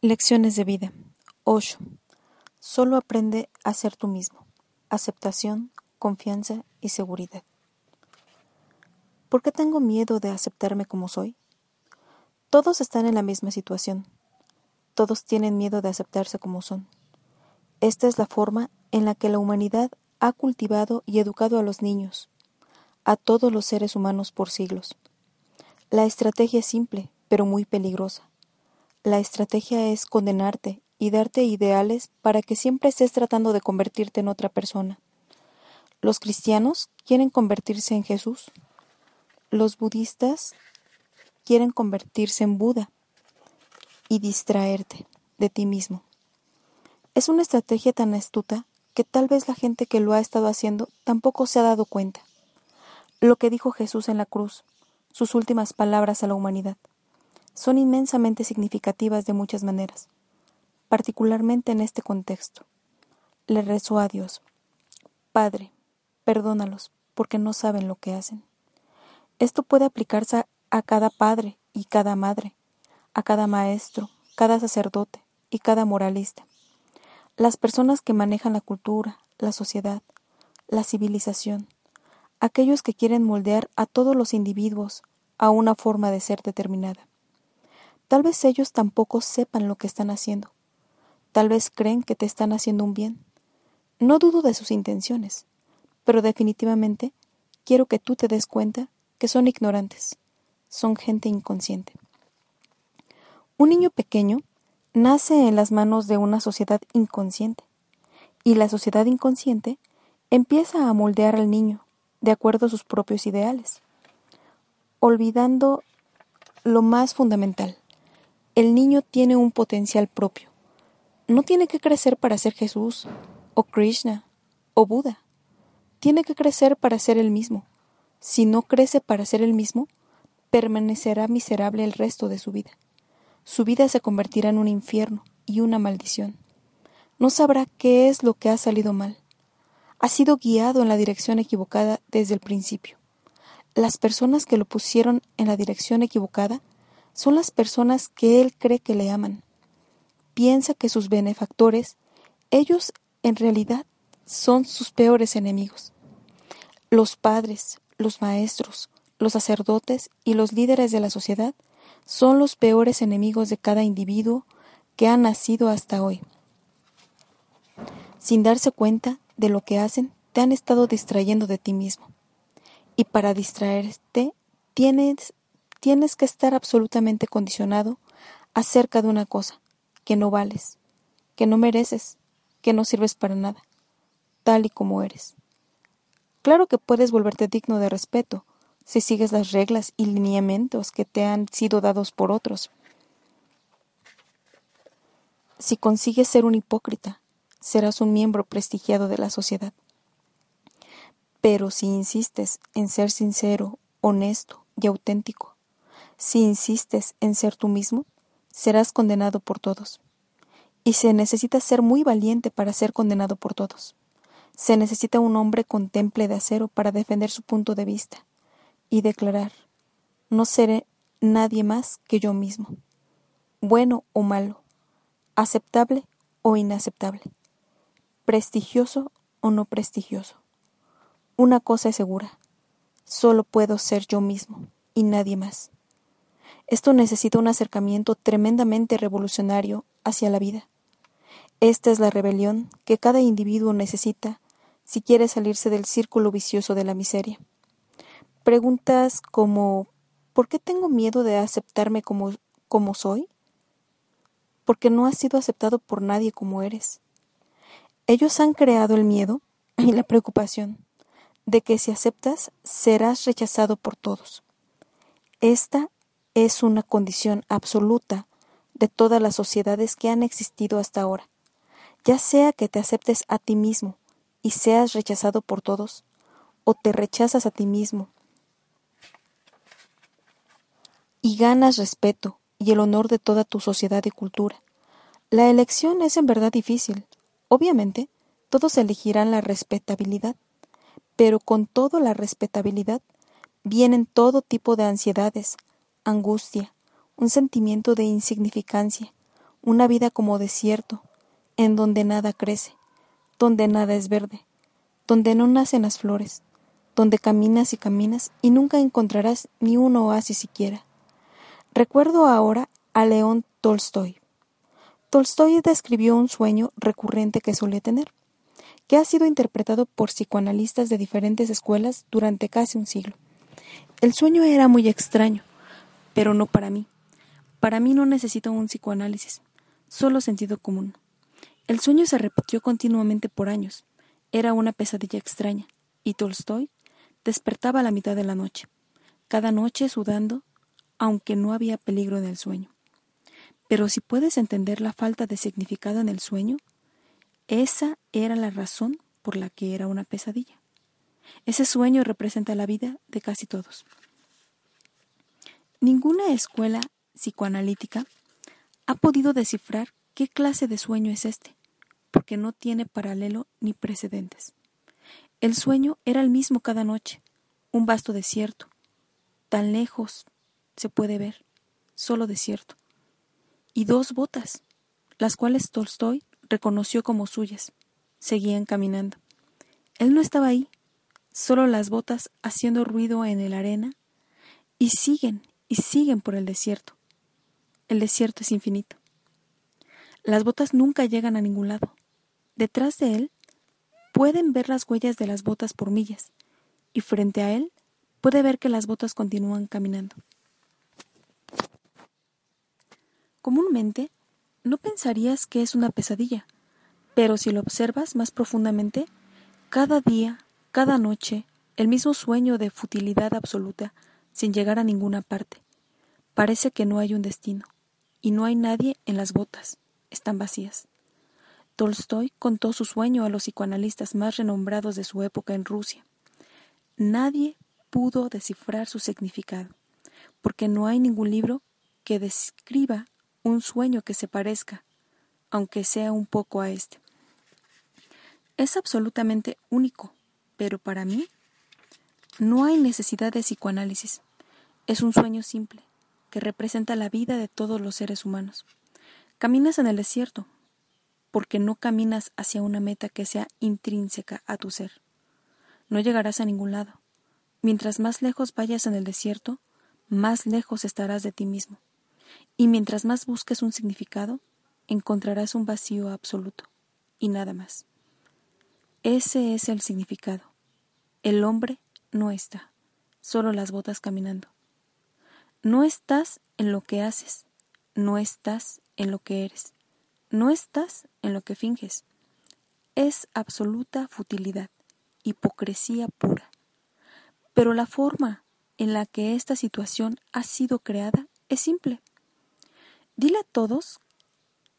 Lecciones de vida. 8. Solo aprende a ser tú mismo. Aceptación, confianza y seguridad. ¿Por qué tengo miedo de aceptarme como soy? Todos están en la misma situación. Todos tienen miedo de aceptarse como son. Esta es la forma en la que la humanidad ha cultivado y educado a los niños, a todos los seres humanos por siglos. La estrategia es simple, pero muy peligrosa. La estrategia es condenarte y darte ideales para que siempre estés tratando de convertirte en otra persona. Los cristianos quieren convertirse en Jesús. Los budistas quieren convertirse en Buda y distraerte de ti mismo. Es una estrategia tan astuta que tal vez la gente que lo ha estado haciendo tampoco se ha dado cuenta. Lo que dijo Jesús en la cruz, sus últimas palabras a la humanidad son inmensamente significativas de muchas maneras, particularmente en este contexto. Le rezó a Dios, Padre, perdónalos, porque no saben lo que hacen. Esto puede aplicarse a cada padre y cada madre, a cada maestro, cada sacerdote y cada moralista. Las personas que manejan la cultura, la sociedad, la civilización, aquellos que quieren moldear a todos los individuos a una forma de ser determinada. Tal vez ellos tampoco sepan lo que están haciendo. Tal vez creen que te están haciendo un bien. No dudo de sus intenciones, pero definitivamente quiero que tú te des cuenta que son ignorantes, son gente inconsciente. Un niño pequeño nace en las manos de una sociedad inconsciente, y la sociedad inconsciente empieza a moldear al niño de acuerdo a sus propios ideales, olvidando lo más fundamental, el niño tiene un potencial propio. No tiene que crecer para ser Jesús, o Krishna, o Buda. Tiene que crecer para ser el mismo. Si no crece para ser el mismo, permanecerá miserable el resto de su vida. Su vida se convertirá en un infierno y una maldición. No sabrá qué es lo que ha salido mal. Ha sido guiado en la dirección equivocada desde el principio. Las personas que lo pusieron en la dirección equivocada son las personas que él cree que le aman. Piensa que sus benefactores, ellos en realidad son sus peores enemigos. Los padres, los maestros, los sacerdotes y los líderes de la sociedad son los peores enemigos de cada individuo que ha nacido hasta hoy. Sin darse cuenta de lo que hacen, te han estado distrayendo de ti mismo. Y para distraerte, tienes tienes que estar absolutamente condicionado acerca de una cosa, que no vales, que no mereces, que no sirves para nada, tal y como eres. Claro que puedes volverte digno de respeto si sigues las reglas y lineamientos que te han sido dados por otros. Si consigues ser un hipócrita, serás un miembro prestigiado de la sociedad. Pero si insistes en ser sincero, honesto y auténtico, si insistes en ser tú mismo, serás condenado por todos. Y se necesita ser muy valiente para ser condenado por todos. Se necesita un hombre con temple de acero para defender su punto de vista y declarar no seré nadie más que yo mismo, bueno o malo, aceptable o inaceptable, prestigioso o no prestigioso. Una cosa es segura, solo puedo ser yo mismo y nadie más. Esto necesita un acercamiento tremendamente revolucionario hacia la vida. Esta es la rebelión que cada individuo necesita si quiere salirse del círculo vicioso de la miseria. Preguntas como ¿por qué tengo miedo de aceptarme como, como soy? Porque no has sido aceptado por nadie como eres. Ellos han creado el miedo y la preocupación de que si aceptas serás rechazado por todos. Esta es una condición absoluta de todas las sociedades que han existido hasta ahora, ya sea que te aceptes a ti mismo y seas rechazado por todos, o te rechazas a ti mismo y ganas respeto y el honor de toda tu sociedad y cultura. La elección es en verdad difícil. Obviamente, todos elegirán la respetabilidad, pero con toda la respetabilidad vienen todo tipo de ansiedades, angustia, un sentimiento de insignificancia, una vida como desierto, en donde nada crece, donde nada es verde, donde no nacen las flores, donde caminas y caminas y nunca encontrarás ni un oasis siquiera. Recuerdo ahora a León Tolstoy. Tolstoy describió un sueño recurrente que solía tener, que ha sido interpretado por psicoanalistas de diferentes escuelas durante casi un siglo. El sueño era muy extraño, pero no para mí. Para mí no necesito un psicoanálisis, solo sentido común. El sueño se repitió continuamente por años. Era una pesadilla extraña, y Tolstoy despertaba a la mitad de la noche, cada noche sudando, aunque no había peligro en el sueño. Pero si puedes entender la falta de significado en el sueño, esa era la razón por la que era una pesadilla. Ese sueño representa la vida de casi todos. Ninguna escuela psicoanalítica ha podido descifrar qué clase de sueño es este, porque no tiene paralelo ni precedentes. El sueño era el mismo cada noche, un vasto desierto, tan lejos se puede ver, solo desierto, y dos botas, las cuales Tolstoy reconoció como suyas, seguían caminando. Él no estaba ahí, solo las botas haciendo ruido en la arena, y siguen y siguen por el desierto. El desierto es infinito. Las botas nunca llegan a ningún lado. Detrás de él pueden ver las huellas de las botas por millas, y frente a él puede ver que las botas continúan caminando. Comúnmente, no pensarías que es una pesadilla, pero si lo observas más profundamente, cada día, cada noche, el mismo sueño de futilidad absoluta, sin llegar a ninguna parte. Parece que no hay un destino, y no hay nadie en las botas, están vacías. Tolstoy contó su sueño a los psicoanalistas más renombrados de su época en Rusia. Nadie pudo descifrar su significado, porque no hay ningún libro que describa un sueño que se parezca, aunque sea un poco a este. Es absolutamente único, pero para mí no hay necesidad de psicoanálisis. Es un sueño simple, que representa la vida de todos los seres humanos. Caminas en el desierto, porque no caminas hacia una meta que sea intrínseca a tu ser. No llegarás a ningún lado. Mientras más lejos vayas en el desierto, más lejos estarás de ti mismo. Y mientras más busques un significado, encontrarás un vacío absoluto, y nada más. Ese es el significado. El hombre no está, solo las botas caminando. No estás en lo que haces, no estás en lo que eres, no estás en lo que finges. Es absoluta futilidad, hipocresía pura. Pero la forma en la que esta situación ha sido creada es simple. Dile a todos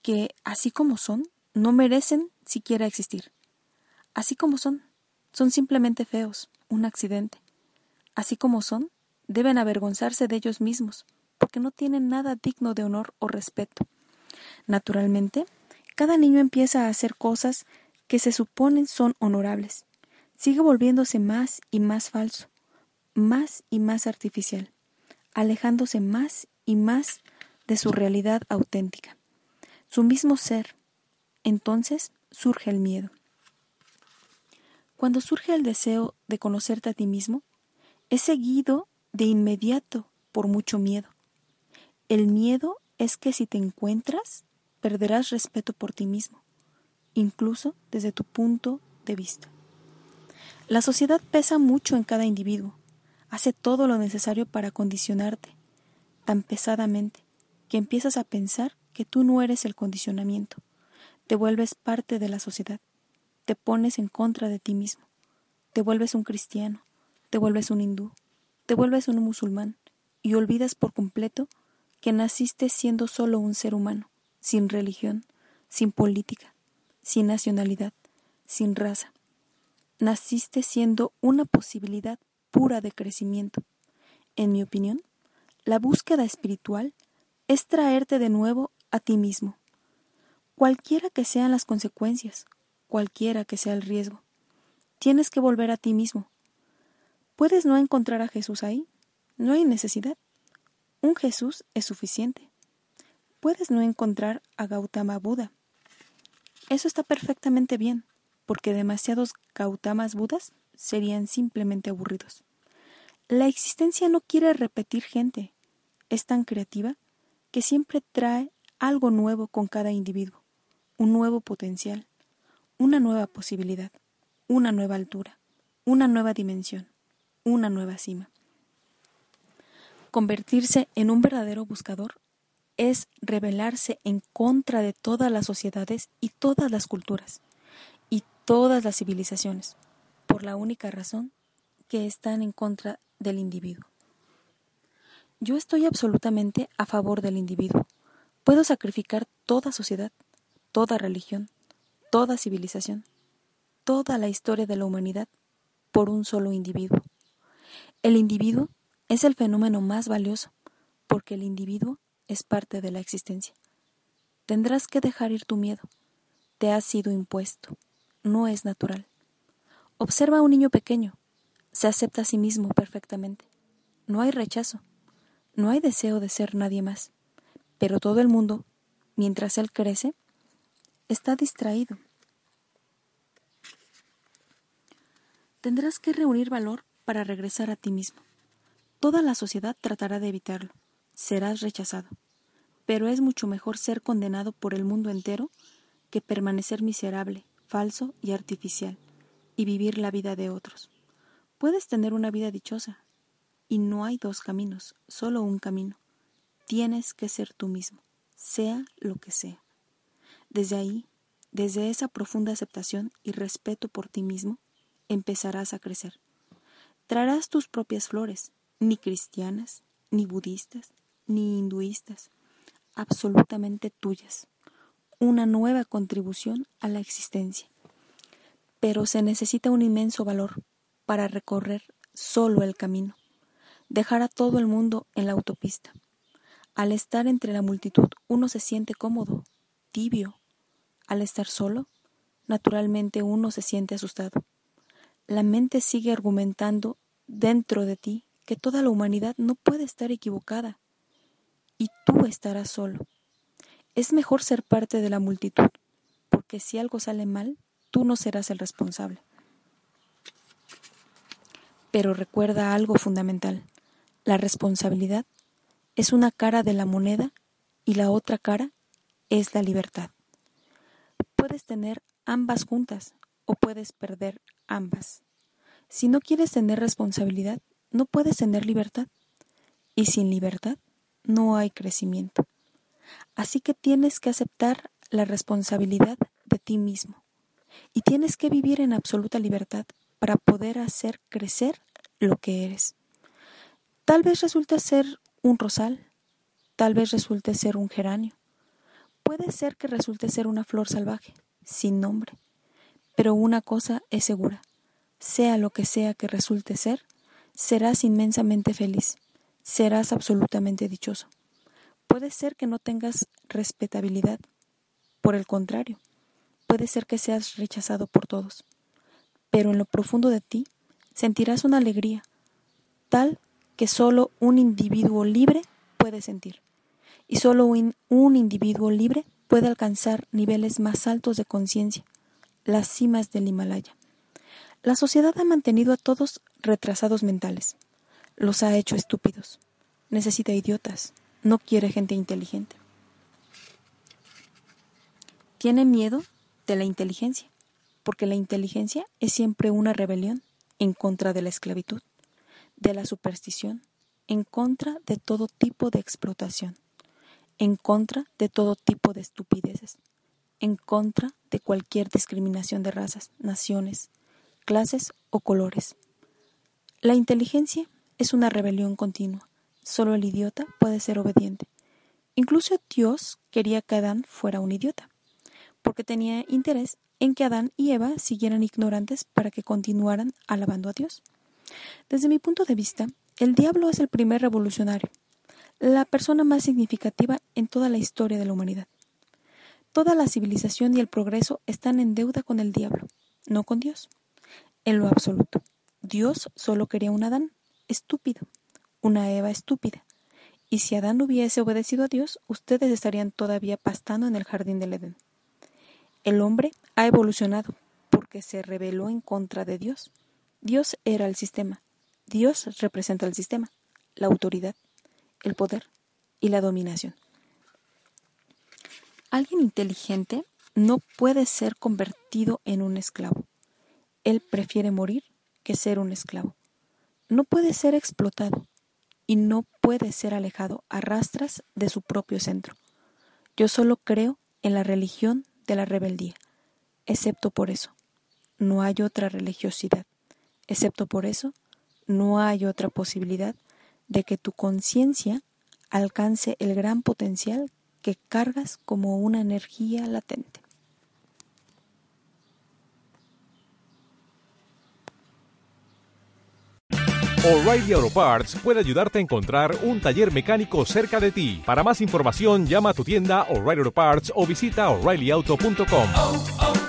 que, así como son, no merecen siquiera existir. Así como son, son simplemente feos, un accidente. Así como son, deben avergonzarse de ellos mismos, porque no tienen nada digno de honor o respeto. Naturalmente, cada niño empieza a hacer cosas que se suponen son honorables. Sigue volviéndose más y más falso, más y más artificial, alejándose más y más de su realidad auténtica, su mismo ser. Entonces surge el miedo. Cuando surge el deseo de conocerte a ti mismo, es seguido de inmediato por mucho miedo. El miedo es que si te encuentras, perderás respeto por ti mismo, incluso desde tu punto de vista. La sociedad pesa mucho en cada individuo, hace todo lo necesario para condicionarte, tan pesadamente, que empiezas a pensar que tú no eres el condicionamiento, te vuelves parte de la sociedad, te pones en contra de ti mismo, te vuelves un cristiano, te vuelves un hindú, te vuelves un musulmán, y olvidas por completo que naciste siendo solo un ser humano, sin religión, sin política, sin nacionalidad, sin raza. Naciste siendo una posibilidad pura de crecimiento. En mi opinión, la búsqueda espiritual es traerte de nuevo a ti mismo, cualquiera que sean las consecuencias, cualquiera que sea el riesgo. Tienes que volver a ti mismo. ¿Puedes no encontrar a Jesús ahí? No hay necesidad. Un Jesús es suficiente. Puedes no encontrar a Gautama Buda. Eso está perfectamente bien, porque demasiados Gautamas Budas serían simplemente aburridos. La existencia no quiere repetir gente. Es tan creativa que siempre trae algo nuevo con cada individuo, un nuevo potencial, una nueva posibilidad, una nueva altura, una nueva dimensión, una nueva cima. Convertirse en un verdadero buscador es rebelarse en contra de todas las sociedades y todas las culturas y todas las civilizaciones, por la única razón que están en contra del individuo. Yo estoy absolutamente a favor del individuo. Puedo sacrificar toda sociedad, toda religión, toda civilización, toda la historia de la humanidad por un solo individuo. El individuo es el fenómeno más valioso, porque el individuo es parte de la existencia. Tendrás que dejar ir tu miedo. Te ha sido impuesto. No es natural. Observa a un niño pequeño. Se acepta a sí mismo perfectamente. No hay rechazo. No hay deseo de ser nadie más. Pero todo el mundo, mientras él crece, está distraído. Tendrás que reunir valor para regresar a ti mismo. Toda la sociedad tratará de evitarlo. Serás rechazado. Pero es mucho mejor ser condenado por el mundo entero que permanecer miserable, falso y artificial, y vivir la vida de otros. Puedes tener una vida dichosa, y no hay dos caminos, solo un camino. Tienes que ser tú mismo, sea lo que sea. Desde ahí, desde esa profunda aceptación y respeto por ti mismo, empezarás a crecer. Traerás tus propias flores, ni cristianas, ni budistas, ni hinduistas, absolutamente tuyas, una nueva contribución a la existencia. Pero se necesita un inmenso valor para recorrer solo el camino, dejar a todo el mundo en la autopista. Al estar entre la multitud uno se siente cómodo, tibio. Al estar solo, naturalmente uno se siente asustado. La mente sigue argumentando dentro de ti que toda la humanidad no puede estar equivocada y tú estarás solo. Es mejor ser parte de la multitud, porque si algo sale mal, tú no serás el responsable. Pero recuerda algo fundamental. La responsabilidad es una cara de la moneda y la otra cara es la libertad. Puedes tener ambas juntas o puedes perder ambas. Si no quieres tener responsabilidad, no puedes tener libertad. Y sin libertad no hay crecimiento. Así que tienes que aceptar la responsabilidad de ti mismo. Y tienes que vivir en absoluta libertad para poder hacer crecer lo que eres. Tal vez resulte ser un rosal, tal vez resulte ser un geranio, puede ser que resulte ser una flor salvaje, sin nombre, pero una cosa es segura, sea lo que sea que resulte ser, serás inmensamente feliz, serás absolutamente dichoso. Puede ser que no tengas respetabilidad, por el contrario, puede ser que seas rechazado por todos, pero en lo profundo de ti sentirás una alegría, tal que solo un individuo libre puede sentir, y solo un, individuo libre puede alcanzar niveles más altos de conciencia, las cimas del Himalaya. La sociedad ha mantenido a todos retrasados mentales. Los ha hecho estúpidos. Necesita idiotas. No quiere gente inteligente. Tiene miedo de la inteligencia, porque la inteligencia es siempre una rebelión en contra de la esclavitud, de la superstición, en contra de todo tipo de explotación, en contra de todo tipo de estupideces, en contra de cualquier discriminación de razas, naciones, clases o colores. La inteligencia es una rebelión continua, Solo el idiota puede ser obediente. Incluso Dios quería que Adán fuera un idiota, porque tenía interés en que Adán y Eva siguieran ignorantes para que continuaran alabando a Dios. Desde mi punto de vista, el diablo es el primer revolucionario, la persona más significativa en toda la historia de la humanidad. Toda la civilización y el progreso están en deuda con el diablo, no con Dios. En lo absoluto, Dios solo quería un Adán estúpido, una Eva estúpida. Y si Adán hubiese obedecido a Dios, ustedes estarían todavía pastando en el jardín del Edén. El hombre ha evolucionado porque se rebeló en contra de Dios. Dios era el sistema, Dios representa el sistema, la autoridad, el poder y la dominación. Alguien inteligente no puede ser convertido en un esclavo. Él prefiere morir que ser un esclavo. No puede ser explotado y no puede ser alejado a rastras de su propio centro. Yo solo creo en la religión de la rebeldía. Excepto por eso, no hay otra religiosidad. Excepto por eso, no hay otra posibilidad de que tu conciencia alcance el gran potencial que cargas como una energía latente. O'Reilly Auto Parts puede ayudarte a encontrar un taller mecánico cerca de ti. Para más información, llama a tu tienda O'Reilly Auto Parts o visita oreillyauto.com.